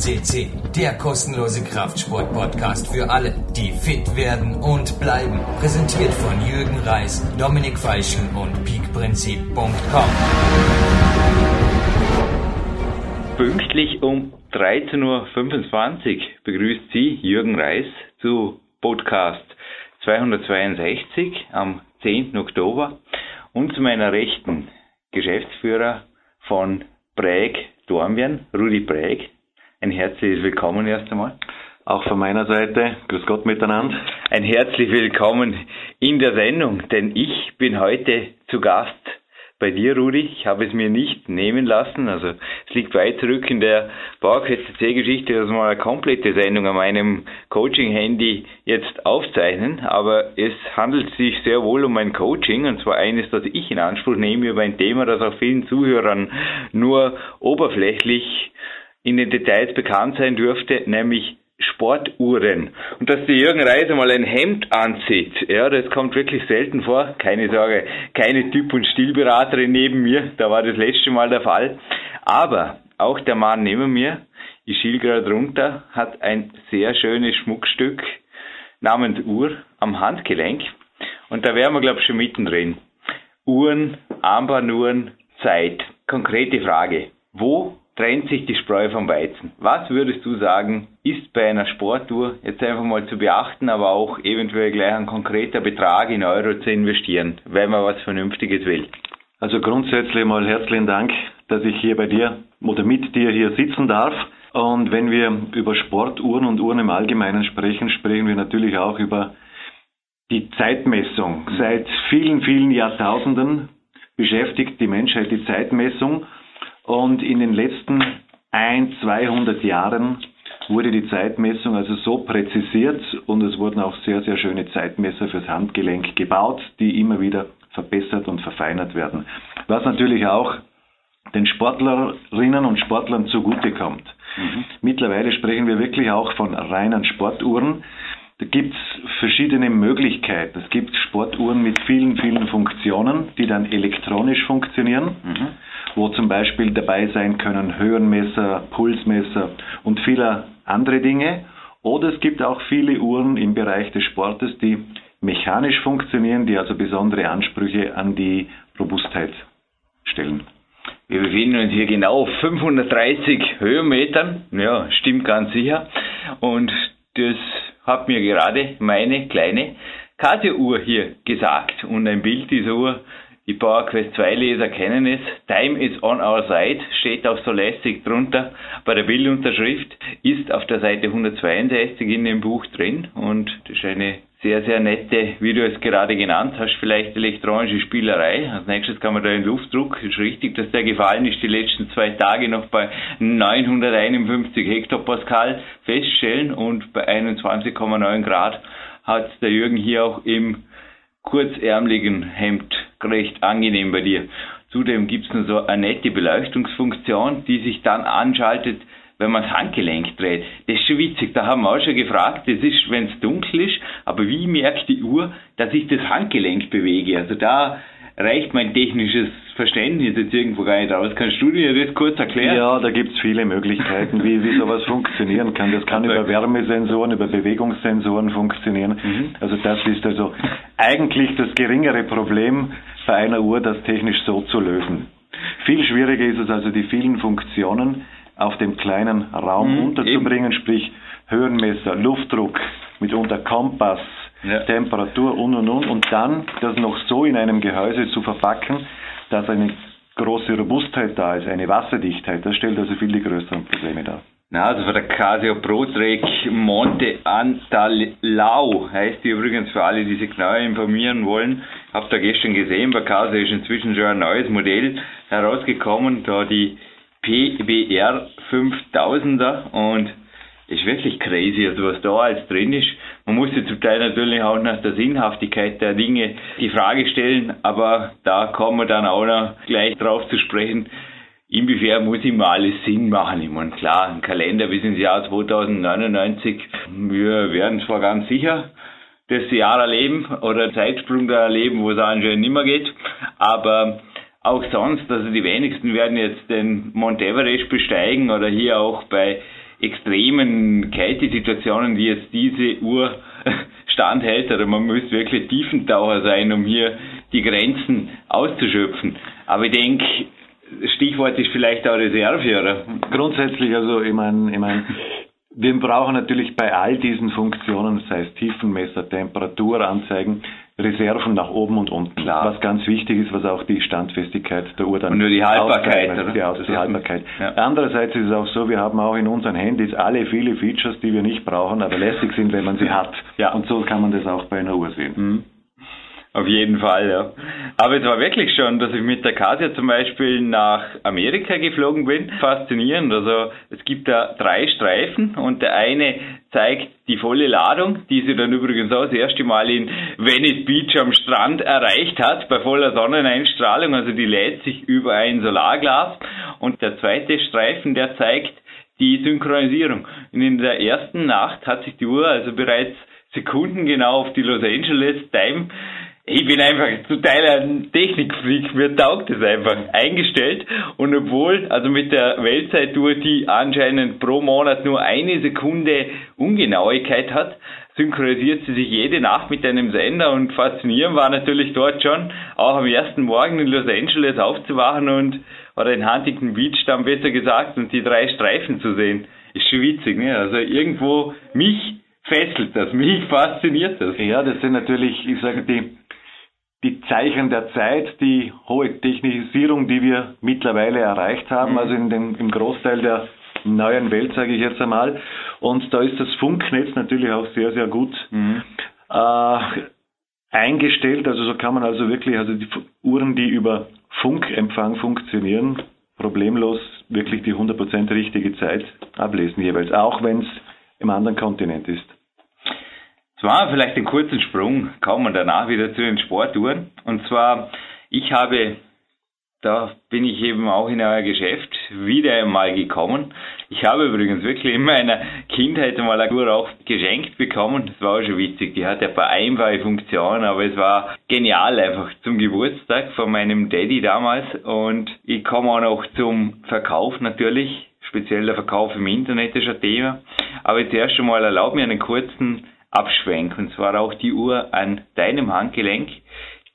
FCC, der kostenlose Kraftsport-Podcast für alle, die fit werden und bleiben. Präsentiert von Jürgen Reis, Dominik Feischl und peakprinzip.com. Pünktlich um 13.25 Uhr begrüßt Sie Jürgen Reis zu Podcast 262 am 10. Oktober und zu meiner Rechten Geschäftsführer von Präg Dornbirn, Rudi Präg. Ein herzliches Willkommen erst einmal. Auch von meiner Seite, grüß Gott miteinander. Ein herzlich Willkommen in der Sendung, denn ich bin heute zu Gast bei dir, Rudi. Ich habe es mir nicht nehmen lassen. Also es liegt weit zurück in der Bauerquest C-Geschichte, dass wir eine komplette Sendung an meinem Coaching-Handy jetzt aufzeichnen. Aber es handelt sich sehr wohl um ein Coaching, und zwar eines, das ich in Anspruch nehme über ein Thema, das auch vielen Zuhörern nur oberflächlich in den Details bekannt sein dürfte, nämlich Sportuhren. Und dass der Jürgen Reiser mal ein Hemd anzieht, ja, das kommt wirklich selten vor. Keine Sorge, keine Typ- und Stilberaterin neben mir, da war das letzte Mal der Fall. Aber auch der Mann neben mir, ich schiel gerade runter, hat ein sehr schönes Schmuckstück namens Uhr am Handgelenk. Und da wären wir, glaube ich, schon mittendrin. Uhren, Armbanduhren, Zeit. Konkrete Frage. Wo trennt sich die Spreu vom Weizen. Was würdest du sagen, ist bei einer Sportuhr jetzt einfach mal zu beachten, aber auch eventuell gleich ein konkreter Betrag in Euro zu investieren, wenn man was Vernünftiges will? Also grundsätzlich mal herzlichen Dank, dass ich hier bei dir oder mit dir hier sitzen darf. Und wenn wir über Sportuhren und Uhren im Allgemeinen sprechen, sprechen wir natürlich auch über die Zeitmessung. Seit vielen, vielen Jahrtausenden beschäftigt die Menschheit die Zeitmessung und in den letzten ein, 200 Jahren wurde die Zeitmessung also so präzisiert und es wurden auch sehr, sehr schöne Zeitmesser fürs Handgelenk gebaut, die immer wieder verbessert und verfeinert werden. Was natürlich auch den Sportlerinnen und Sportlern zugutekommt. Mhm. Mittlerweile sprechen wir wirklich auch von reinen Sportuhren. Da gibt es verschiedene Möglichkeiten. Es gibt Sportuhren mit vielen, vielen Funktionen, die dann elektronisch funktionieren. Mhm wo zum Beispiel dabei sein können Höhenmesser, Pulsmesser und viele andere Dinge. Oder es gibt auch viele Uhren im Bereich des Sportes, die mechanisch funktionieren, die also besondere Ansprüche an die Robustheit stellen. Wir befinden uns hier genau auf 530 Höhenmetern. Ja, stimmt ganz sicher. Und das hat mir gerade meine kleine Casio-Uhr hier gesagt. Und ein Bild dieser Uhr die Power Quest 2 Leser kennen es. Time is on our side, steht auch so lässig drunter. Bei der Bildunterschrift ist auf der Seite 162 in dem Buch drin und das ist eine sehr, sehr nette, wie du es gerade genannt hast, vielleicht elektronische Spielerei. Als nächstes kann man da den Luftdruck, ist richtig, dass der gefallen ist, die letzten zwei Tage noch bei 951 Hektopascal feststellen und bei 21,9 Grad hat der Jürgen hier auch im kurzärmeligen Hemd recht angenehm bei dir. Zudem gibt es noch so eine nette Beleuchtungsfunktion, die sich dann anschaltet, wenn man das Handgelenk dreht. Das ist schon witzig, da haben wir auch schon gefragt, das ist, wenn es dunkel ist, aber wie merkt die Uhr, dass ich das Handgelenk bewege? Also da reicht mein technisches Verständnis jetzt irgendwo gar nicht aus. Kannst du dir das kurz erklären? Ja, da gibt es viele Möglichkeiten, wie, wie sowas funktionieren kann. Das kann über Wärmesensoren, über Bewegungssensoren funktionieren. Mhm. Also das ist also eigentlich das geringere Problem bei einer Uhr, das technisch so zu lösen. Viel schwieriger ist es also, die vielen Funktionen auf dem kleinen Raum mhm, unterzubringen, eben. sprich Höhenmesser, Luftdruck, mitunter Kompass, ja. Temperatur und und und und dann das noch so in einem Gehäuse zu verpacken, dass eine große Robustheit da ist, eine Wasserdichtheit, das stellt also viel die größeren Probleme dar. Na, also von der Casio ProTrek Monte Antalau heißt die übrigens für alle, die sich genauer informieren wollen. Habt ihr gestern gesehen, bei Casio ist inzwischen schon ein neues Modell herausgekommen, da die PBR 5000er und ist wirklich crazy, also was da alles drin ist. Man muss sich zum Teil natürlich auch nach der Sinnhaftigkeit der Dinge die Frage stellen, aber da kommen wir dann auch noch gleich drauf zu sprechen, inwiefern muss immer alles Sinn machen. Ich meine, klar, ein Kalender bis ins Jahr 2099, wir werden zwar ganz sicher das Jahr erleben oder Zeitsprung da erleben, wo es anscheinend nicht mehr geht, aber auch sonst, also die wenigsten werden jetzt den Mount Everest besteigen oder hier auch bei extremen Kältesituationen, die jetzt diese Uhr standhält, oder man muss wirklich Tiefentaucher sein, um hier die Grenzen auszuschöpfen. Aber ich denke, Stichwort ist vielleicht auch Reserve, oder? Grundsätzlich, also ich meine, ich mein, wir brauchen natürlich bei all diesen Funktionen, sei es Tiefenmesser, Temperaturanzeigen, Reserven nach oben und unten. Klar. Was ganz wichtig ist, was auch die Standfestigkeit der Uhr dann Und nur die Haltbarkeit, oder? Die, Aus die Haltbarkeit. Ja. Andererseits ist es auch so, wir haben auch in unseren Handys alle viele Features, die wir nicht brauchen, aber lässig sind, wenn man sie hat. Ja. Und so kann man das auch bei einer Uhr sehen. Mhm. Auf jeden Fall, ja. Aber es war wirklich schon, dass ich mit der Kasia zum Beispiel nach Amerika geflogen bin. Faszinierend. Also es gibt da drei Streifen und der eine zeigt die volle Ladung, die sie dann übrigens auch das erste Mal in Venice Beach am Strand erreicht hat, bei voller Sonneneinstrahlung. Also die lädt sich über ein Solarglas. Und der zweite Streifen, der zeigt die Synchronisierung. Und in der ersten Nacht hat sich die Uhr also bereits sekundengenau auf die Los Angeles Time ich bin einfach total ein Technikfreak, mir taugt es einfach eingestellt und obwohl, also mit der Weltzeituhr, die anscheinend pro Monat nur eine Sekunde Ungenauigkeit hat, synchronisiert sie sich jede Nacht mit einem Sender und faszinierend war natürlich dort schon, auch am ersten Morgen in Los Angeles aufzuwachen und, oder in Huntington Beach dann besser gesagt, und die drei Streifen zu sehen. Ist schon witzig, ne? Also irgendwo mich fesselt das, mich fasziniert das. Ja, das sind natürlich, ich sage, die die Zeichen der Zeit, die hohe Technisierung, die wir mittlerweile erreicht haben, mhm. also in dem, im Großteil der neuen Welt, sage ich jetzt einmal. Und da ist das Funknetz natürlich auch sehr, sehr gut mhm. äh, eingestellt. Also so kann man also wirklich, also die Uhren, die über Funkempfang funktionieren, problemlos wirklich die 100% richtige Zeit ablesen jeweils, auch wenn es im anderen Kontinent ist. Zwar vielleicht einen kurzen Sprung, kommen wir danach wieder zu den Sportuhren. Und zwar, ich habe, da bin ich eben auch in euer Geschäft wieder einmal gekommen. Ich habe übrigens wirklich in meiner Kindheit mal eine Uhr auch geschenkt bekommen. Das war auch schon witzig. Die hatte ein paar einfache Funktionen, aber es war genial einfach zum Geburtstag von meinem Daddy damals. Und ich komme auch noch zum Verkauf natürlich. Speziell der Verkauf im Internet ist ein Thema. Aber jetzt erst einmal erlaub mir einen kurzen Abschwenk. Und zwar auch die Uhr an deinem Handgelenk.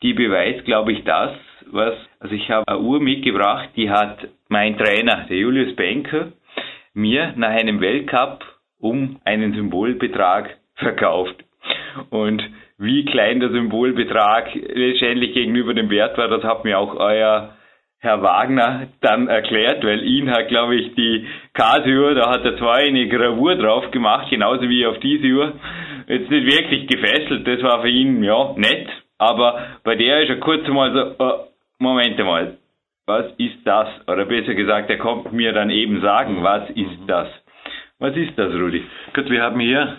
Die beweist, glaube ich, das, was, also ich habe eine Uhr mitgebracht, die hat mein Trainer, der Julius Benker, mir nach einem Weltcup um einen Symbolbetrag verkauft. Und wie klein der Symbolbetrag letztendlich gegenüber dem Wert war, das hat mir auch euer Herr Wagner dann erklärt, weil ihn hat, glaube ich, die Casio, da hat er zwar eine Gravur drauf gemacht, genauso wie auf diese Uhr, jetzt nicht wirklich gefesselt, das war für ihn, ja, nett, aber bei der ist er kurz mal so, oh, Moment mal, was ist das? Oder besser gesagt, er kommt mir dann eben sagen, was ist das? Was ist das, Rudi? Gut, wir haben hier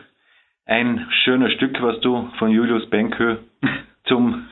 ein schönes Stück, was du von Julius Benkö zum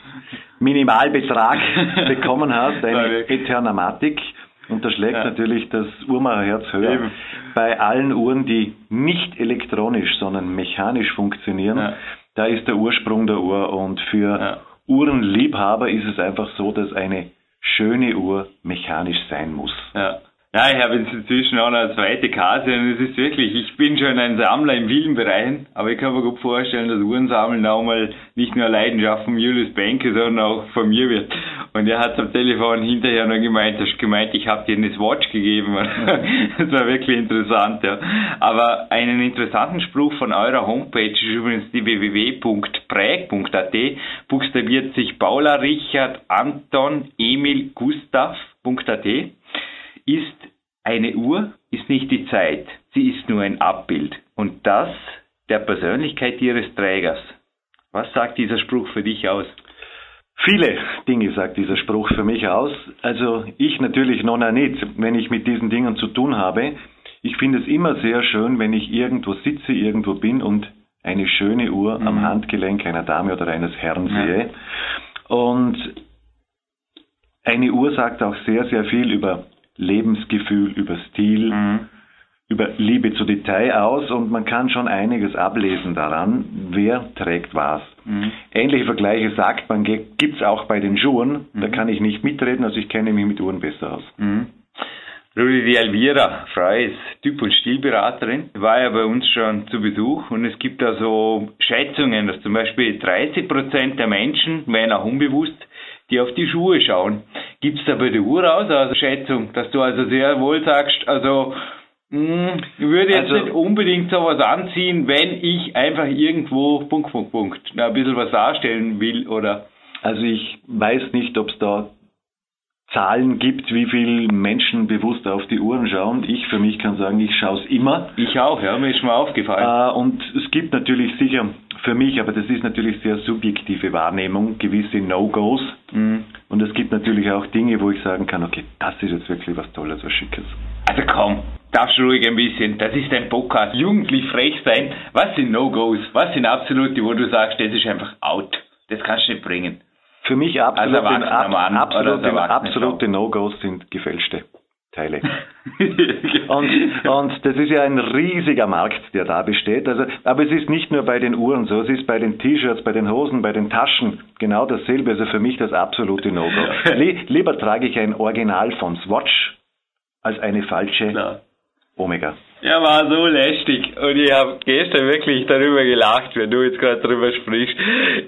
Minimalbetrag bekommen hast, eine Eternamatik. Und da schlägt ja. natürlich das Uhrmacherherz höher. Eben. Bei allen Uhren, die nicht elektronisch, sondern mechanisch funktionieren, ja. da ist der Ursprung der Uhr. Und für ja. Uhrenliebhaber ist es einfach so, dass eine schöne Uhr mechanisch sein muss. Ja. Ja, ich habe inzwischen auch eine zweite Karte und es ist wirklich, ich bin schon ein Sammler in vielen Bereichen, aber ich kann mir gut vorstellen, dass Uhrensammeln auch mal nicht nur Leidenschaft von Julius Benke, sondern auch von mir wird. Und er hat am Telefon hinterher noch gemeint, hast gemeint, ich habe dir eine Swatch gegeben. das war wirklich interessant, ja. Aber einen interessanten Spruch von eurer Homepage ist übrigens die www.präg.at, buchstabiert sich Paula Richard Anton Emil Gustav.at ist eine Uhr ist nicht die Zeit, sie ist nur ein Abbild. Und das der Persönlichkeit ihres Trägers. Was sagt dieser Spruch für dich aus? Viele Dinge sagt dieser Spruch für mich aus. Also ich natürlich noch nicht, wenn ich mit diesen Dingen zu tun habe. Ich finde es immer sehr schön, wenn ich irgendwo sitze, irgendwo bin und eine schöne Uhr mhm. am Handgelenk einer Dame oder eines Herrn sehe. Ja. Und eine Uhr sagt auch sehr, sehr viel über Lebensgefühl, über Stil, mhm. über Liebe zu Detail aus und man kann schon einiges ablesen daran, wer trägt was. Mhm. Ähnliche Vergleiche sagt man, gibt es auch bei den Schuhen, mhm. da kann ich nicht mitreden, also ich kenne mich mit Uhren besser aus. Mhm. Rudi, die Elvira Frey ist Typ- und Stilberaterin, war ja bei uns schon zu Besuch und es gibt da so Schätzungen, dass zum Beispiel 30 Prozent der Menschen, wenn auch unbewusst, die auf die Schuhe schauen. Gibt es da bei der Uhr aus, also Schätzung, dass du also sehr wohl sagst, also mh, hm, ich würde jetzt also, nicht unbedingt sowas anziehen, wenn ich einfach irgendwo Punkt, Punkt, Punkt, ein bisschen was darstellen will oder also ich weiß nicht, ob es da Zahlen gibt, wie viele Menschen bewusst auf die Uhren schauen. Ich für mich kann sagen, ich schaue es immer. Ich auch, ja, mir ist schon mal aufgefallen. Äh, und es gibt natürlich sicher für mich, aber das ist natürlich sehr subjektive Wahrnehmung, gewisse No-Gos. Mhm. Und es gibt natürlich auch Dinge, wo ich sagen kann, okay, das ist jetzt wirklich was Tolles, was Schickes. Also komm, darfst du ruhig ein bisschen, das ist dein Podcast, jugendlich frech sein. Was sind No-Gos? Was sind absolute, wo du sagst, das ist einfach out? Das kannst du nicht bringen. Für mich absolut also ab, absolute, absolute No-Gos sind gefälschte Teile. und, und das ist ja ein riesiger Markt, der da besteht. Also, aber es ist nicht nur bei den Uhren so, es ist bei den T-Shirts, bei den Hosen, bei den Taschen genau dasselbe. Also für mich das absolute No-Go. Lieber trage ich ein Original von Swatch als eine falsche Klar. Omega. Ja, war so lästig und ich habe gestern wirklich darüber gelacht, wenn du jetzt gerade darüber sprichst.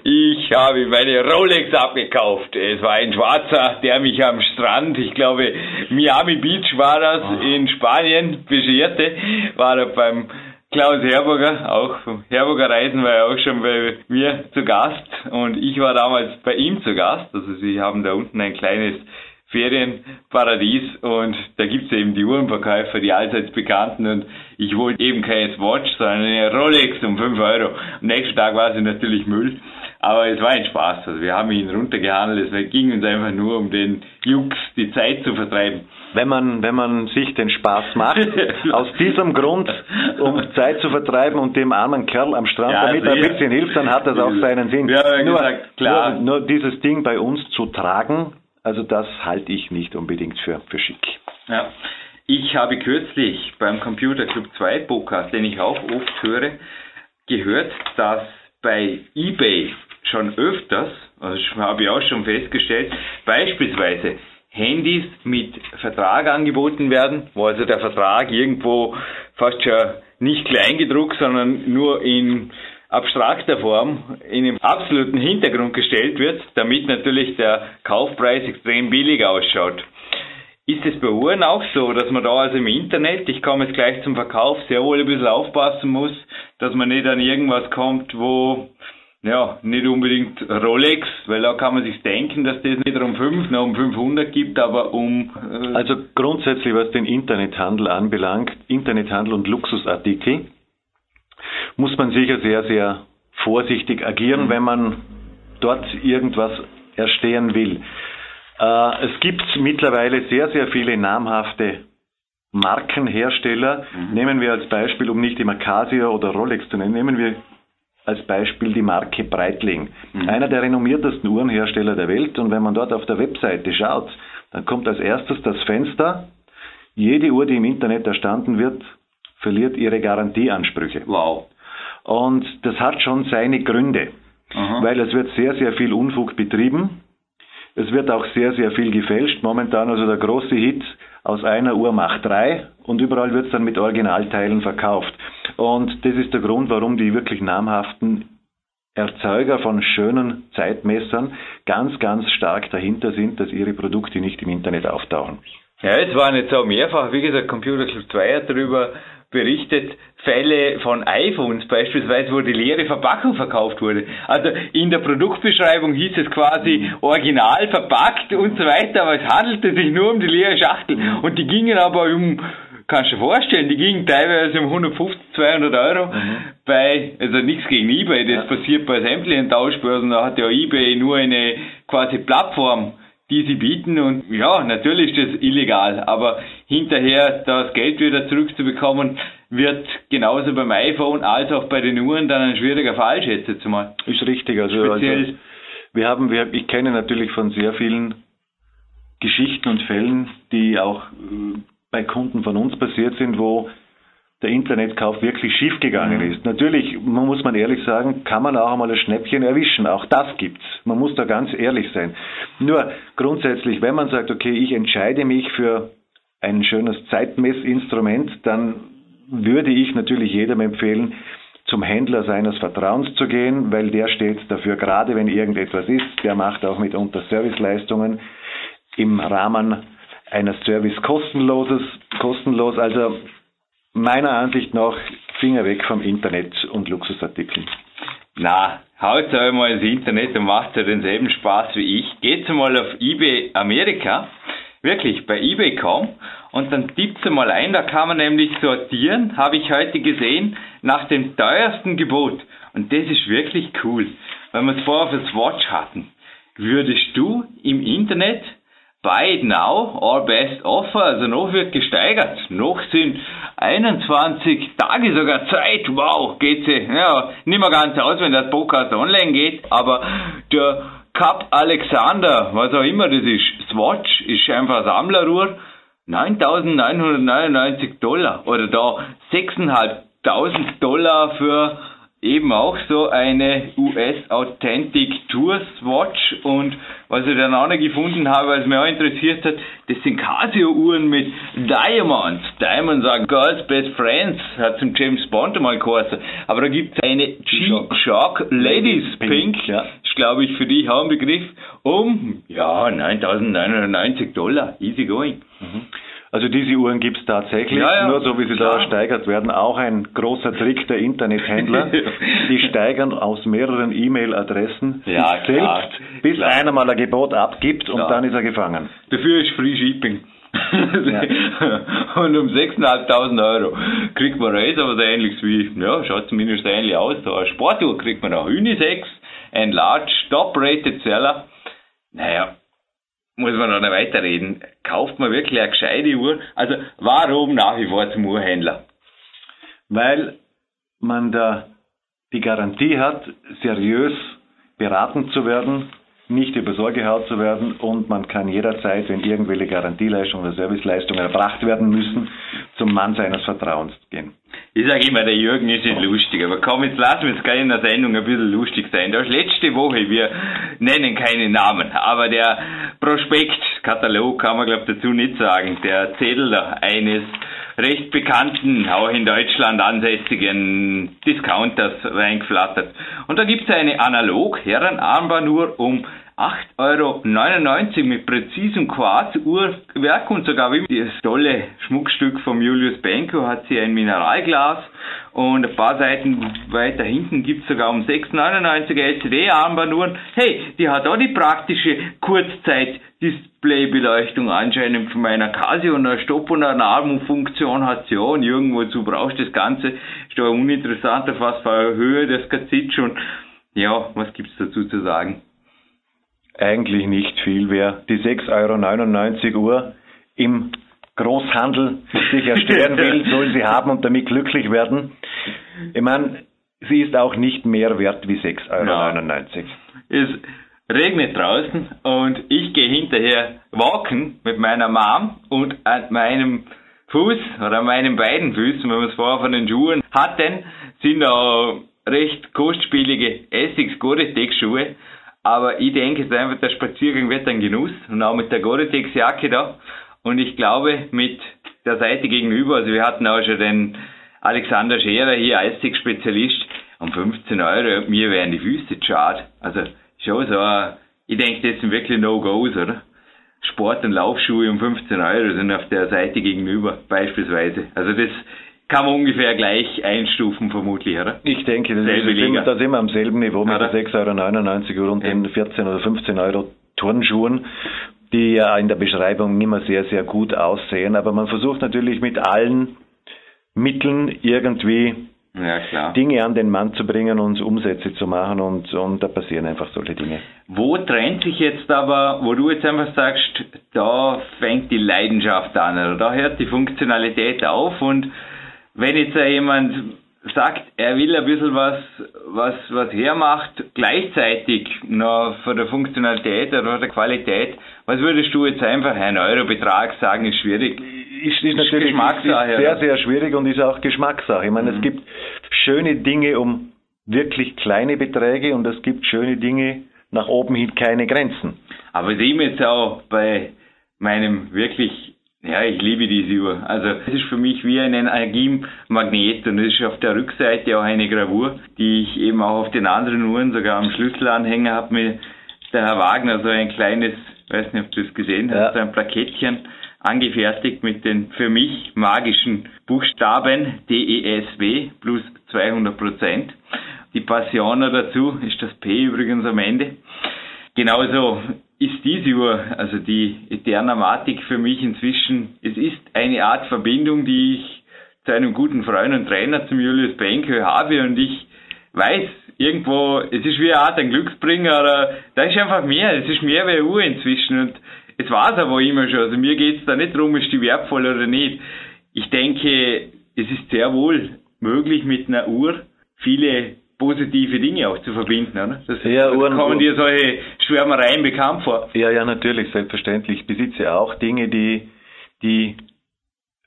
Ich habe meine Rolex abgekauft. Es war ein Schwarzer, der mich am Strand, ich glaube Miami Beach war das, oh. in Spanien bescherte, war er beim Klaus Herburger, auch vom Herburger Reisen war er auch schon bei mir zu Gast und ich war damals bei ihm zu Gast. Also sie haben da unten ein kleines Ferienparadies und da gibt's eben die Uhrenverkäufer, die allseits bekannten und ich wollte eben keine Swatch, sondern eine Rolex um 5 Euro. Am nächsten Tag war sie natürlich Müll, aber es war ein Spaß. Also wir haben ihn runtergehandelt, es ging uns einfach nur um den Jux, die Zeit zu vertreiben. Wenn man, wenn man sich den Spaß macht, aus diesem Grund, um Zeit zu vertreiben und dem armen Kerl am Strand ja, damit ein bisschen hilft, dann hat das auch seinen Sinn. Ja, nur, gesagt, klar. Nur, nur dieses Ding bei uns zu tragen, also das halte ich nicht unbedingt für, für schick. Ja. Ich habe kürzlich beim Computer Club 2 Podcast, den ich auch oft höre, gehört, dass bei eBay schon öfters, also habe ich auch schon festgestellt, beispielsweise Handys mit Vertrag angeboten werden, wo also der Vertrag irgendwo fast schon nicht klein gedruckt, sondern nur in abstrakter Form in den absoluten Hintergrund gestellt wird, damit natürlich der Kaufpreis extrem billig ausschaut. Ist es bei Uhren auch so, dass man da also im Internet, ich komme jetzt gleich zum Verkauf, sehr wohl ein bisschen aufpassen muss, dass man nicht an irgendwas kommt, wo ja, nicht unbedingt Rolex, weil da kann man sich denken, dass das nicht um 5, sondern um 500 gibt, aber um... Äh also grundsätzlich, was den Internethandel anbelangt, Internethandel und Luxusartikel, muss man sicher sehr, sehr vorsichtig agieren, mhm. wenn man dort irgendwas erstehen will. Äh, es gibt mittlerweile sehr, sehr viele namhafte Markenhersteller. Mhm. Nehmen wir als Beispiel, um nicht immer Casio oder Rolex zu nennen, nehmen wir als Beispiel die Marke Breitling. Mhm. Einer der renommiertesten Uhrenhersteller der Welt. Und wenn man dort auf der Webseite schaut, dann kommt als erstes das Fenster. Jede Uhr, die im Internet erstanden wird, verliert ihre Garantieansprüche. Wow. Und das hat schon seine Gründe, Aha. weil es wird sehr, sehr viel Unfug betrieben. Es wird auch sehr, sehr viel gefälscht. Momentan also der große Hit aus einer Uhr macht drei und überall wird es dann mit Originalteilen verkauft. Und das ist der Grund, warum die wirklich namhaften Erzeuger von schönen Zeitmessern ganz, ganz stark dahinter sind, dass ihre Produkte nicht im Internet auftauchen. Ja, es waren jetzt auch mehrfach, wie gesagt, Computer Club 2 hat darüber berichtet Fälle von iPhones beispielsweise, wo die leere Verpackung verkauft wurde. Also in der Produktbeschreibung hieß es quasi original verpackt und so weiter, aber es handelte sich nur um die leere Schachtel und die gingen aber um kannst du dir vorstellen, die gingen teilweise um 150, 200 Euro mhm. bei, also nichts gegen eBay, das ja. passiert bei sämtlichen Tauschbörsen, da hat ja eBay nur eine quasi Plattform, die sie bieten und ja, natürlich ist das illegal, aber hinterher das Geld wieder zurückzubekommen, wird genauso beim iPhone als auch bei den Uhren dann ein schwieriger Fall, schätze ich mal. Ist richtig, also, Speziell, also wir haben, wir, ich kenne natürlich von sehr vielen Geschichten und Fällen, die auch äh, bei Kunden von uns passiert sind, wo der Internetkauf wirklich schiefgegangen mhm. ist. Natürlich, man muss man ehrlich sagen, kann man auch einmal ein Schnäppchen erwischen. Auch das gibt's. Man muss da ganz ehrlich sein. Nur grundsätzlich, wenn man sagt, okay, ich entscheide mich für ein schönes Zeitmessinstrument, dann würde ich natürlich jedem empfehlen, zum Händler seines Vertrauens zu gehen, weil der steht dafür, gerade wenn irgendetwas ist, der macht auch mitunter Serviceleistungen im Rahmen eines Service kostenloses, kostenlos. Also meiner Ansicht nach Finger weg vom Internet und Luxusartikeln. Na, haut einmal ins Internet und macht ja denselben Spaß wie ich. Geht mal auf eBay Amerika, wirklich bei eBay.com und dann tippt mal ein, da kann man nämlich sortieren, habe ich heute gesehen, nach dem teuersten Gebot. Und das ist wirklich cool, weil wir es vorher fürs Watch hatten. Würdest du im Internet Buy Now or Best Offer, also noch wird gesteigert. Noch sind 21 Tage sogar Zeit. Wow, geht sie. Ja, nicht mehr ganz aus, wenn das Podcast online geht, aber der Cup Alexander, was auch immer das ist, Swatch, ist einfach Sammleruhr. 9.999 Dollar oder da 6.500 Dollar für eben auch so eine US Authentic Tours Watch und was ich dann auch noch gefunden habe, was mich auch interessiert hat, das sind Casio Uhren mit Diamonds. Diamonds are Girls Best Friends, hat zum James Bond einmal geheißen. Aber da gibt es eine G-Shock Ladies Pink, Pink ja. ist glaube ich für dich auch ein Begriff, um, ja, 9.990 Dollar, easy going. Mhm. Also diese Uhren gibt es tatsächlich, ja, ja. nur so wie sie Klar. da steigert werden. Auch ein großer Trick der Internethändler. die steigern aus mehreren E-Mail-Adressen ja, selbst, klar. bis klar. einer mal ein Gebot abgibt und dann ist er gefangen. Dafür ist Free Shipping. Und um 6.500 Euro kriegt man Razer was ähnliches wie, ja, schaut zumindest ähnlich aus. So eine Sportuhr kriegt man auch Unisex, ein Large Top-Rated Seller. Naja, muss man noch weiterreden. Kauft man wirklich eine gescheite Uhr? Also warum nach wie vor zum Uhrhändler? Weil man da die Garantie hat, seriös beraten zu werden, nicht über Sorgehaut zu werden und man kann jederzeit, wenn irgendwelche Garantieleistungen oder Serviceleistungen erbracht werden müssen, zum Mann seines Vertrauens gehen. Ich sage immer, der Jürgen ist nicht lustig, aber komm, jetzt lassen wir es gleich in der Sendung ein bisschen lustig sein. Das letzte Woche, wir nennen keine Namen, aber der Prospektkatalog kann man glaube dazu nicht sagen, der Zettel eines recht bekannten, auch in Deutschland ansässigen Discounters reingeflattert. Und da gibt es eine analog Herrenarmbanduhr um 8,99 Euro mit präzisem Quarzuhrwerk und sogar wie das tolle Schmuckstück vom Julius Benko hat sie ein Mineralglas und ein paar Seiten weiter hinten gibt es sogar um 6,99 LCD-Armbanduhren. Hey, die hat auch die praktische Kurzzeit-Displaybeleuchtung anscheinend von meiner Casio und eine Stopp- und eine Alarmfunktion hat auch und irgendwozu brauchst du das Ganze. Ist doch uninteressant, auf was für eine Höhe das Kazitsch und ja, was gibt's dazu zu sagen? eigentlich nicht viel. Wer die 6,99 Euro Uhr im Großhandel sich erstellen will, soll sie haben und damit glücklich werden. Ich meine, sie ist auch nicht mehr wert wie 6,99 Euro. Ja. Es regnet draußen und ich gehe hinterher walken mit meiner Mom und an meinem Fuß oder meinen beiden Füßen, wenn man es vorher von den Schuhen hatten, sind da recht kostspielige Essex-Gore-Tex-Schuhe aber ich denke, ist einfach, der Spaziergang wird ein Genuss und auch mit der Gore-Tex-Jacke da. Und ich glaube, mit der Seite gegenüber, also wir hatten auch schon den Alexander Scherer hier, Eisig-Spezialist, um 15 Euro, mir wären die Füße schade. Also schon so, ich denke, das sind wirklich No-Gos, oder? Sport- und Laufschuhe um 15 Euro sind auf der Seite gegenüber beispielsweise. Also das kann man ungefähr gleich einstufen, vermutlich, oder? Ich denke, das ist, sind, da sind wir am selben Niveau mit oder? 6,99 Euro und den 14 oder 15 Euro Turnschuhen, die ja in der Beschreibung immer sehr, sehr gut aussehen. Aber man versucht natürlich mit allen Mitteln irgendwie ja, Dinge an den Mann zu bringen und Umsätze zu machen und, und da passieren einfach solche Dinge. Wo trennt sich jetzt aber, wo du jetzt einfach sagst, da fängt die Leidenschaft an oder da hört die Funktionalität auf und wenn jetzt jemand sagt, er will ein bisschen was, was, was hermacht, gleichzeitig noch von der Funktionalität oder der Qualität, was würdest du jetzt einfach einen Eurobetrag sagen, ist schwierig? Ist, ist natürlich Geschmackssache, ist sehr, sehr schwierig und ist auch Geschmackssache. Ich meine, mhm. es gibt schöne Dinge um wirklich kleine Beträge und es gibt schöne Dinge nach oben hin keine Grenzen. Aber ich sehe jetzt auch bei meinem wirklich Ja, ich liebe diese Uhr. Also es ist für mich wie ein Energiemagnet und es ist auf der Rückseite auch eine Gravur, die ich eben auch auf den anderen Uhren sogar am Schlüsselanhänger habe mir der Herr Wagner so ein kleines, weiß nicht, ob du es gesehen hast, ja. so ein Plakettchen angefertigt mit den für mich magischen Buchstaben DESW plus 200 Prozent. Die Passion dazu ist das P übrigens am Ende. Genauso ist diese Uhr, also die Eternamatik für mich inzwischen, es ist eine Art Verbindung, die ich zu einem guten Freund und Trainer, zum Julius Benke habe und ich weiß, irgendwo, es ist wie eine Art ein Glücksbringer, aber da ist einfach mehr, es ist mehr wie eine Uhr inzwischen und es war es aber immer schon, also mir geht es da nicht darum, ist die wertvoll oder nicht. Ich denke, es ist sehr wohl möglich mit einer Uhr viele positive Dinge auch zu verbinden, oder? Das, ja, Uhren, kommen dir solche Schwärmereien bekannt vor? Ja, ja, natürlich, selbstverständlich. Ich besitze auch Dinge, die, die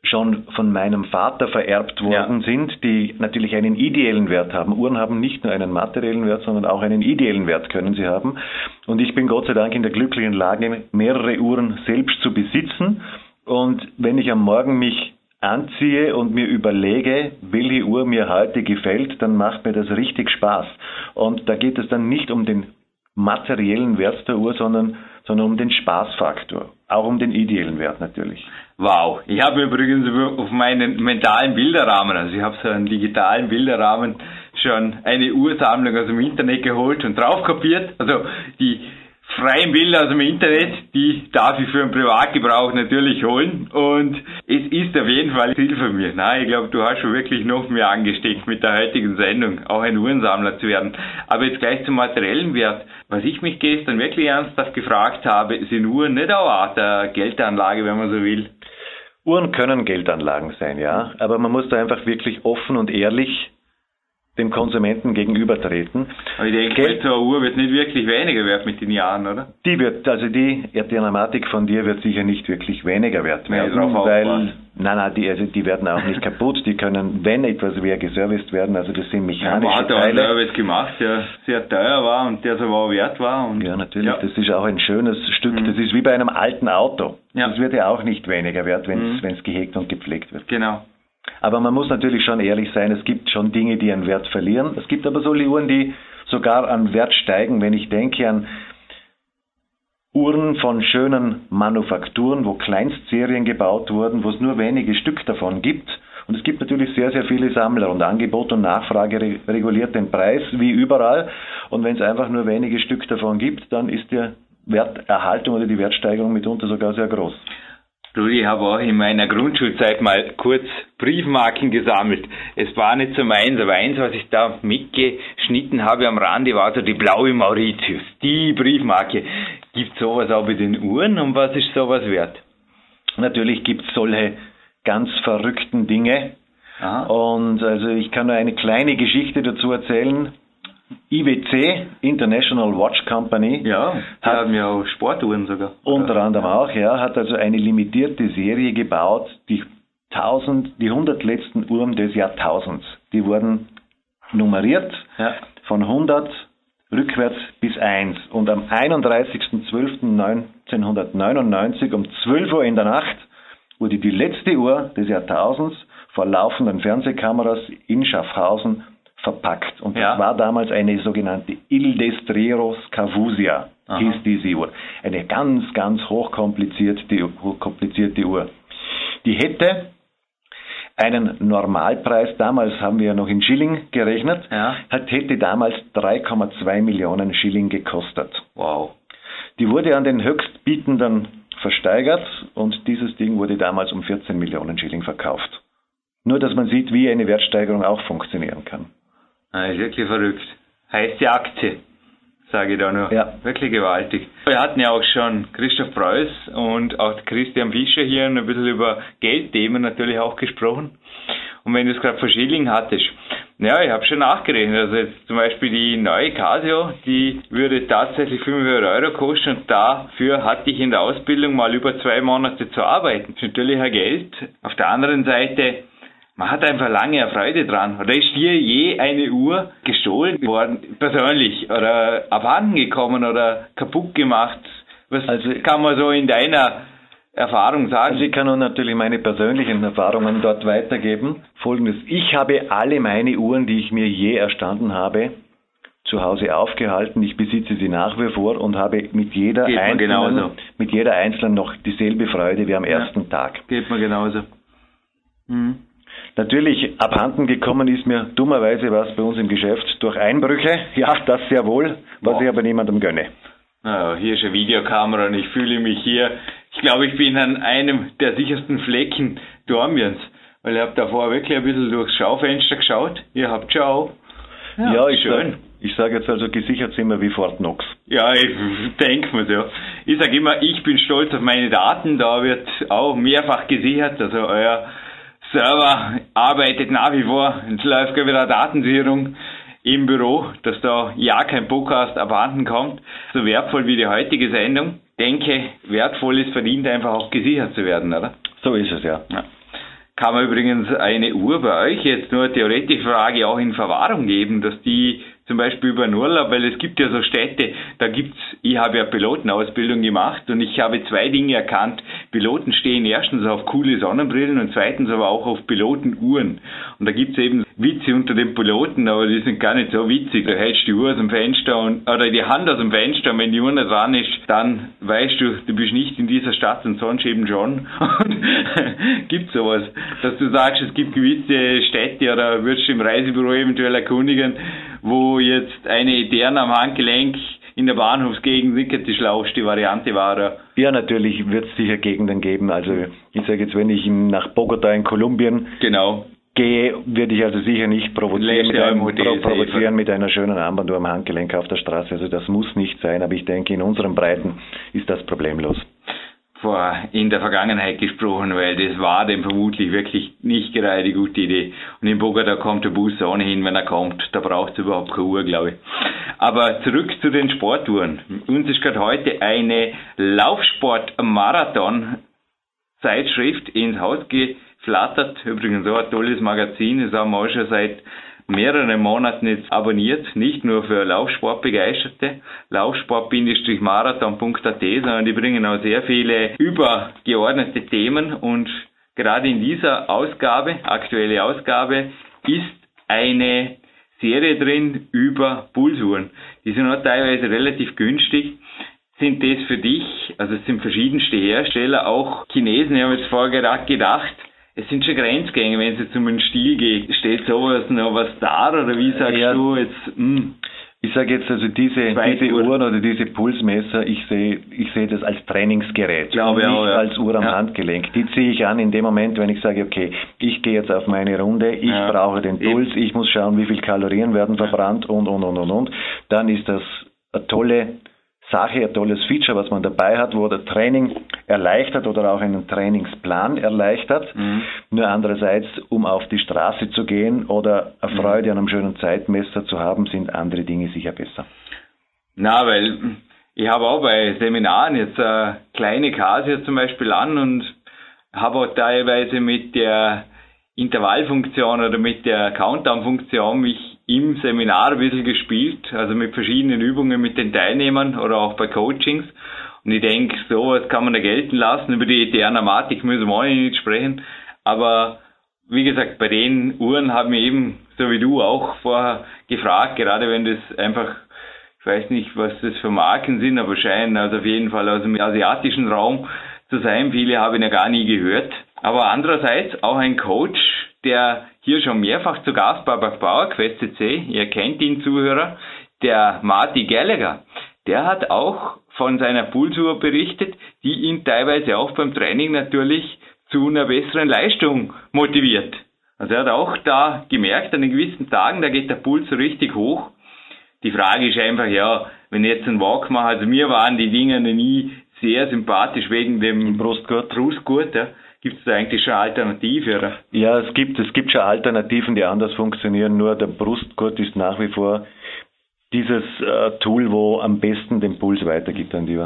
schon von meinem Vater vererbt worden ja. sind, die natürlich einen ideellen Wert haben. Uhren haben nicht nur einen materiellen Wert, sondern auch einen ideellen Wert können sie haben. Und ich bin Gott sei Dank in der glücklichen Lage, mehrere Uhren selbst zu besitzen. Und wenn ich am Morgen mich anziehe und mir überlege, welche Uhr mir heute gefällt, dann macht mir das richtig Spaß. Und da geht es dann nicht um den materiellen Wert der Uhr, sondern, sondern um den Spaßfaktor. Auch um den ideellen Wert natürlich. Wow. Ich habe übrigens auf meinen mentalen Bilderrahmen, also ich habe so einen digitalen Bilderrahmen, schon eine Ursammlung aus dem Internet geholt und drauf kopiert. Also die freien Bilder aus dem Internet, die darf ich für den Privatgebrauch natürlich holen. Und es ist auf jeden Fall Ziel für mich. Nein, ich glaube, du hast schon wirklich noch mehr angesteckt mit der heutigen Sendung, auch ein Uhrensammler zu werden. Aber jetzt gleich zum materiellen Wert. Was ich mich gestern wirklich ernsthaft gefragt habe, sind Uhren nicht auch Art Geldanlage, wenn man so will? Uhren können Geldanlagen sein, ja. Aber man muss da einfach wirklich offen und ehrlich dem Konsumenten gegenübertreten. Aber ich denke, Geld, eine Uhr wird nicht wirklich weniger wert mit den Jahren, oder? Die wird, also die Erdynamatik von dir wird sicher nicht wirklich weniger wert werden, ja, weil, nein, nein, die, also die werden auch nicht kaputt, die können, wenn etwas wäre, geserviced werden, also das sind mechanische ja, Teile. einen Service gemacht, der sehr teuer war und der so auch wert war. Und, ja, natürlich, ja. das ist auch ein schönes Stück, mhm. das ist wie bei einem alten Auto. Ja. Das wird ja auch nicht weniger wert, wenn es mhm. gehegt und gepflegt wird. Genau. Aber man muss natürlich schon ehrlich sein, es gibt schon Dinge, die an Wert verlieren. Es gibt aber so Uhren, die sogar an Wert steigen. Wenn ich denke an Uhren von schönen Manufakturen, wo Kleinstserien gebaut wurden, wo es nur wenige Stück davon gibt. Und es gibt natürlich sehr, sehr viele Sammler und Angebot und Nachfrage reguliert den Preis wie überall. Und wenn es einfach nur wenige Stück davon gibt, dann ist die Werterhaltung oder die Wertsteigerung mitunter sogar sehr groß. Du, ich habe auch in meiner Grundschulzeit mal kurz Briefmarken gesammelt. Es war nicht so meins, aber eins, was ich da mitgeschnitten habe am Rande, war so die blaue Mauritius. Die Briefmarke. Gibt sowas auch bei den Uhren und was ist sowas wert? Natürlich gibt es solche ganz verrückten Dinge. Aha. Und also ich kann nur eine kleine Geschichte dazu erzählen. IWC, International Watch Company. Ja, die hat, haben ja auch Sportuhren sogar. Unter anderem auch, ja, hat also eine limitierte Serie gebaut, die 1000, die 100 letzten Uhren des Jahrtausends. Die wurden nummeriert ja. von 100 rückwärts bis 1. Und am 31.12.1999 um 12 Uhr in der Nacht wurde die letzte Uhr des Jahrtausends vor laufenden Fernsehkameras in Schaffhausen verpackt. Und ja. das war damals eine sogenannte Il Destrero Scavusia, hieß diese Uhr. Eine ganz, ganz hochkomplizierte, hochkomplizierte Uhr. Die hätte einen Normalpreis, damals haben wir ja noch in Schilling gerechnet, ja. hat, hätte damals 3,2 Millionen Schilling gekostet. Wow. Die wurde an den Höchstbietenden versteigert und dieses Ding wurde damals um 14 Millionen Schilling verkauft. Nur, dass man sieht, wie eine Wertsteigerung auch funktionieren kann. Das ist wirklich verrückt. Heißt die Aktie, sage ich da nur. Ja. Wirklich gewaltig. Wir hatten ja auch schon Christoph Preuß und auch Christian Fischer hier ein bisschen über Geldthemen natürlich auch gesprochen. Und wenn du es gerade vor Schilling hattest, ja, ich habe schon nachgerechnet. Also jetzt zum Beispiel die neue Casio, die würde tatsächlich 500 Euro kosten und dafür hatte ich in der Ausbildung mal über zwei Monate zu arbeiten. Das ist natürlich ein Geld. Auf der anderen Seite man hat einfach lange Freude dran. Oder ist dir je eine Uhr gestohlen worden, persönlich, oder abhanden gekommen oder kaputt gemacht? Was also, kann man so in deiner Erfahrung sagen. Also ich kann nur natürlich meine persönlichen Erfahrungen dort weitergeben. Folgendes, ich habe alle meine Uhren, die ich mir je erstanden habe, zu Hause aufgehalten. Ich besitze sie nach wie vor und habe mit jeder, einzelnen, mit jeder einzelnen noch dieselbe Freude wie am ja. ersten Tag. Geht mir genauso. Mhm. Natürlich abhanden gekommen ist mir dummerweise was bei uns im Geschäft durch Einbrüche. Ja, das sehr wohl, was Boah. ich aber niemandem gönne. Ah, hier ist eine Videokamera und ich fühle mich hier. Ich glaube, ich bin an einem der sichersten Flecken Dormiens, weil ich habe davor wirklich ein bisschen durchs Schaufenster geschaut. Ihr habt schon auch. Ja, ja ich schön. Sag, ich sage jetzt also, gesichert sind wir wie Fort Knox. Ja, ich denke mir so. Ich sage immer, ich bin stolz auf meine Daten. Da wird auch mehrfach gesichert. Also euer Server arbeitet nach wie vor. Es läuft gerade wieder Datensicherung im Büro, dass da ja kein Podcast abhanden kommt. So wertvoll wie die heutige Sendung. Denke, wertvoll ist verdient einfach auch gesichert zu werden, oder? So ist es, ja. ja. Kann man übrigens eine Uhr bei euch jetzt nur theoretische Frage auch in Verwahrung geben, dass die zum Beispiel über einen Urlaub, weil es gibt ja so Städte, da gibt's, ich habe ja Pilotenausbildung gemacht und ich habe zwei Dinge erkannt. Piloten stehen erstens auf coole Sonnenbrillen und zweitens aber auch auf Pilotenuhren. Und da gibt's eben Witze unter den Piloten, aber die sind gar nicht so witzig. Da hältst du die Uhr aus dem Fenster und, oder die Hand aus dem Fenster und wenn die Uhr nicht dran ist, dann weißt du, du bist nicht in dieser Stadt und sonst eben schon. Gibt sowas, dass du sagst, es gibt gewisse Städte oder würdest du im Reisebüro eventuell erkundigen, wo jetzt eine Ideen am Handgelenk in der Bahnhofsgegend wirklich die schlauste Variante war. Ja, natürlich wird es sicher Gegenden geben. Also ich sage jetzt, wenn ich nach Bogota in Kolumbien genau. gehe, würde ich also sicher nicht provozieren, mit, einem, pro provozieren mit einer schönen Armbanduhr am Handgelenk auf der Straße. Also das muss nicht sein, aber ich denke, in unseren Breiten ist das problemlos vor, in der Vergangenheit gesprochen, weil das war dem vermutlich wirklich nicht gerade die gute Idee. Und in Bogota kommt der Bus ohnehin, wenn er kommt. Da braucht es überhaupt keine Uhr, glaube ich. Aber zurück zu den Sportuhren. Uns ist gerade heute eine Laufsport-Marathon-Zeitschrift ins Haus geflattert. Übrigens so ein tolles Magazin. Das haben wir auch schon seit mehreren Monaten jetzt abonniert, nicht nur für Laufsportbegeisterte, laufsport-marathon.at, sondern die bringen auch sehr viele übergeordnete Themen und gerade in dieser Ausgabe, aktuelle Ausgabe, ist eine Serie drin über Pulsuhren. Die sind auch teilweise relativ günstig. Sind das für dich, also es sind verschiedenste Hersteller, auch Chinesen, ich habe jetzt vorher gerade gedacht, es sind schon Grenzgänge, wenn es jetzt um den Stil geht. Steht sowas noch was da oder wie sagst ja, du jetzt? Mh, hm, ich sage jetzt also diese, diese Uhren oder diese Pulsmesser, ich sehe ich sehe das als Trainingsgerät, Glaube nicht auch, ja. als Uhr am ja. Handgelenk. Die ziehe ich an in dem Moment, wenn ich sage, okay, ich gehe jetzt auf meine Runde, ich ja. brauche den Puls, ich muss schauen, wie viel Kalorien werden verbrannt und und und und und. Dann ist das eine tolle Sache, ein tolles Feature, was man dabei hat, wo der Training erleichtert oder auch einen Trainingsplan erleichtert. Mhm. Nur andererseits, um auf die Straße zu gehen oder eine mhm. Freude mhm. an einem schönen Zeitmesser zu haben, sind andere Dinge sicher besser. Na, weil ich habe auch bei Seminaren jetzt eine kleine Kasie zum Beispiel an und habe auch teilweise mit der Intervallfunktion oder mit der Countdown-Funktion mich im Seminar ein bisschen gespielt, also mit verschiedenen Übungen mit den Teilnehmern oder auch bei Coachings. Und ich denke, sowas kann man da gelten lassen. Über die Eternamatik müssen wir auch nicht sprechen. Aber wie gesagt, bei den Uhren haben wir eben, so wie du auch vorher gefragt, gerade wenn das einfach, ich weiß nicht, was das für Marken sind, aber scheinen also auf jeden Fall aus dem asiatischen Raum zu sein. Viele habe ich ja gar nie gehört. Aber andererseits auch ein Coach, der hier schon mehrfach zu Gast war bei PowerQuest CC, ihr kennt ihn Zuhörer, der Marty Gallagher, der hat auch von seiner Pulsuhr berichtet, die ihn teilweise auch beim Training natürlich zu einer besseren Leistung motiviert. Also er hat auch da gemerkt, an den gewissen Tagen, da geht der Puls richtig hoch. Die Frage ist einfach, ja, wenn ich jetzt einen Walk mache, also mir waren die Dinge nie sehr sympathisch wegen dem Brustgurt, Brustgurt ja. Gibt es da eigentlich schon Alternative? Oder? Ja, es gibt, es gibt schon Alternativen, die anders funktionieren, nur der Brustgurt ist nach wie vor dieses äh, Tool, wo am besten den Puls weitergibt an die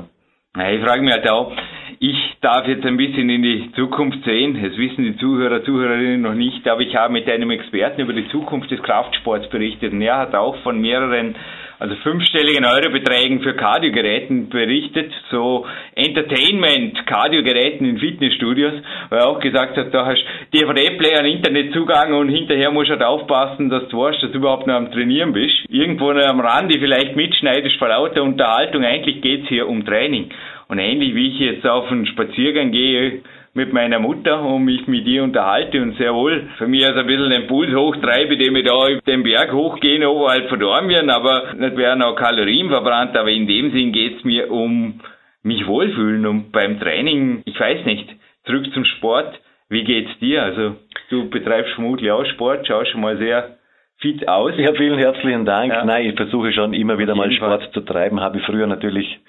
ja, ich frage mich halt auch, ich darf jetzt ein bisschen in die Zukunft sehen. Das wissen die Zuhörer, Zuhörerinnen noch nicht, aber ich habe mit einem Experten über die Zukunft des Kraftsports berichtet und er hat auch von mehreren also fünfstelligen Eurobeträgen für Kardiogeräten berichtet, so Entertainment, Kardiogeräten in Fitnessstudios, weil er auch gesagt hat, da hast DVD-Player, einen Internetzugang und hinterher musst du halt aufpassen, dass du weißt, dass du überhaupt noch am Trainieren bist. Irgendwo noch am Rande vielleicht mitschneidest vor lauter Unterhaltung, eigentlich geht's hier um Training. Und ähnlich wie ich jetzt auf einen Spaziergang gehe, mit meiner Mutter und mich mit ihr unterhalte und sehr wohl für mich also ein bisschen den Puls hochtreibe, dem ich da den Berg hochgehe, oberhalb von Dormien, aber nicht werden auch Kalorien verbrannt, aber in dem Sinn geht's mir um mich wohlfühlen und beim Training, ich weiß nicht, zurück zum Sport, wie geht's dir? Also du betreibst vermutlich auch Sport, schaust schon mal sehr fit aus. Ja, vielen herzlichen Dank. Ja. Nein, ich versuche schon immer wieder mal Sport Fall. zu treiben, habe früher natürlich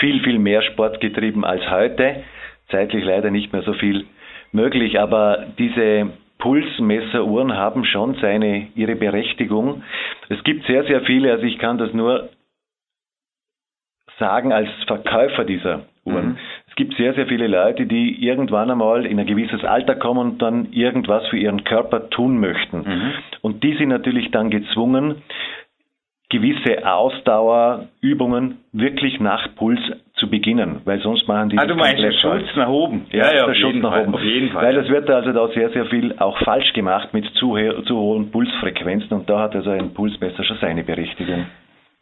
viel, viel mehr Sport getrieben als heute zeitlich leider nicht mehr so viel möglich, aber diese Pulsmesseruhren haben schon seine, ihre Berechtigung. Es gibt sehr, sehr viele, also ich kann das nur sagen als Verkäufer dieser Uhren. Mhm. Es gibt sehr, sehr viele Leute, die irgendwann einmal in ein gewisses Alter kommen und dann irgendwas für ihren Körper tun möchten. Mhm. Und die sind natürlich dann gezwungen, gewisse Ausdauerübungen wirklich nach Puls zu beginnen, weil sonst machen die ah, du meinst der Schutz nach oben. Ja, ja, der Schutz nach Fall, oben. Auf jeden Fall. Weil es wird also da sehr, sehr viel auch falsch gemacht mit zu, zu hohen Pulsfrequenzen und da hat also ein Pulsmesser schon seine Berechtigung.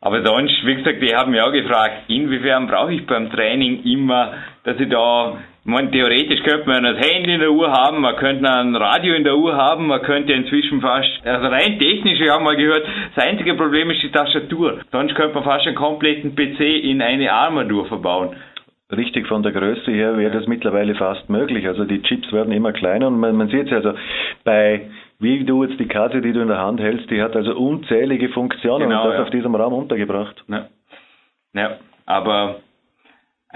Aber sonst, wie gesagt, die haben mich auch gefragt, inwiefern brauche ich beim Training immer, dass ich da man, theoretisch könnte man das Handy in der Uhr haben, man könnte ein Radio in der Uhr haben, man könnte inzwischen fast, also rein technisch, ich habe mal gehört, das einzige Problem ist die Tastatur. Sonst könnte man fast einen kompletten PC in eine Armatur verbauen. Richtig, von der Größe her wäre das mittlerweile fast möglich. Also die Chips werden immer kleiner und man, man sieht es also bei, wie du jetzt die Karte, die du in der Hand hältst, die hat also unzählige Funktionen genau, und das ja. auf diesem Raum untergebracht. Ja, ja aber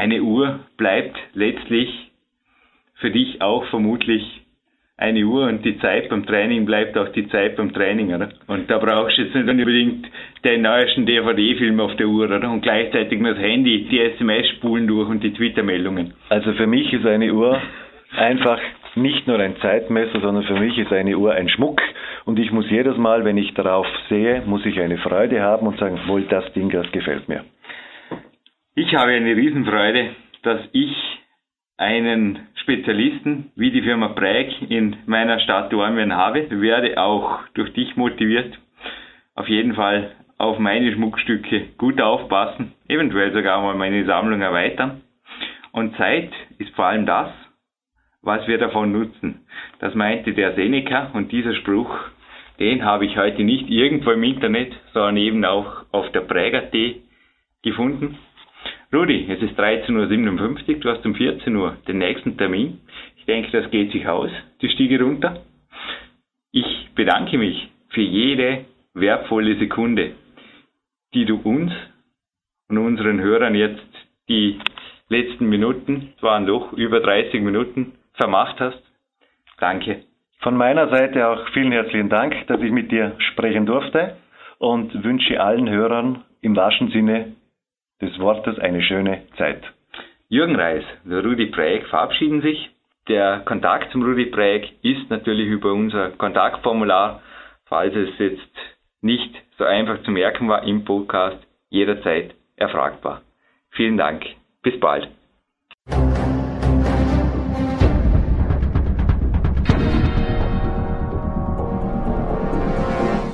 eine Uhr bleibt letztlich für dich auch vermutlich eine Uhr und die Zeit beim Training bleibt auch die Zeit beim Training, oder? Und da brauchst du jetzt nicht unbedingt den neuesten DVD-Film auf der Uhr, oder? Und gleichzeitig das Handy, die SMS-Spulen durch und die Twitter-Meldungen. Also für mich ist eine Uhr einfach nicht nur ein Zeitmesser, sondern für mich ist eine Uhr ein Schmuck und ich muss jedes Mal, wenn ich darauf sehe, muss ich eine Freude haben und sagen, wohl das Ding, das gefällt mir. Ich habe eine Riesenfreude, dass ich einen Spezialisten wie die Firma Breik in meiner Stadt Dormien habe. Ich werde auch durch dich motiviert, auf jeden Fall auf meine Schmuckstücke gut aufpassen, eventuell sogar mal meine Sammlung erweitern. Und Zeit ist vor allem das, was wir davon nutzen. Das meinte der Seneca und dieser Spruch, den habe ich heute nicht irgendwo im Internet, sondern eben auch auf der Präger.at gefunden. Rudi, es ist 13.57 Uhr, du hast um 14 Uhr den nächsten Termin. Ich denke, das geht sich aus, die Stiege runter. Ich bedanke mich für jede wertvolle Sekunde, die du uns und unseren Hörern jetzt die letzten Minuten, es waren doch über 30 Minuten, vermacht hast. Danke. Von meiner Seite auch vielen herzlichen Dank, dass ich mit dir sprechen durfte und wünsche allen Hörern im wahrsten Sinne des Wortes eine schöne Zeit. Jürgen Reis, der Rudi Präg verabschieden sich. Der Kontakt zum Rudi Präg ist natürlich über unser Kontaktformular, falls es jetzt nicht so einfach zu merken war im Podcast, jederzeit erfragbar. Vielen Dank. Bis bald.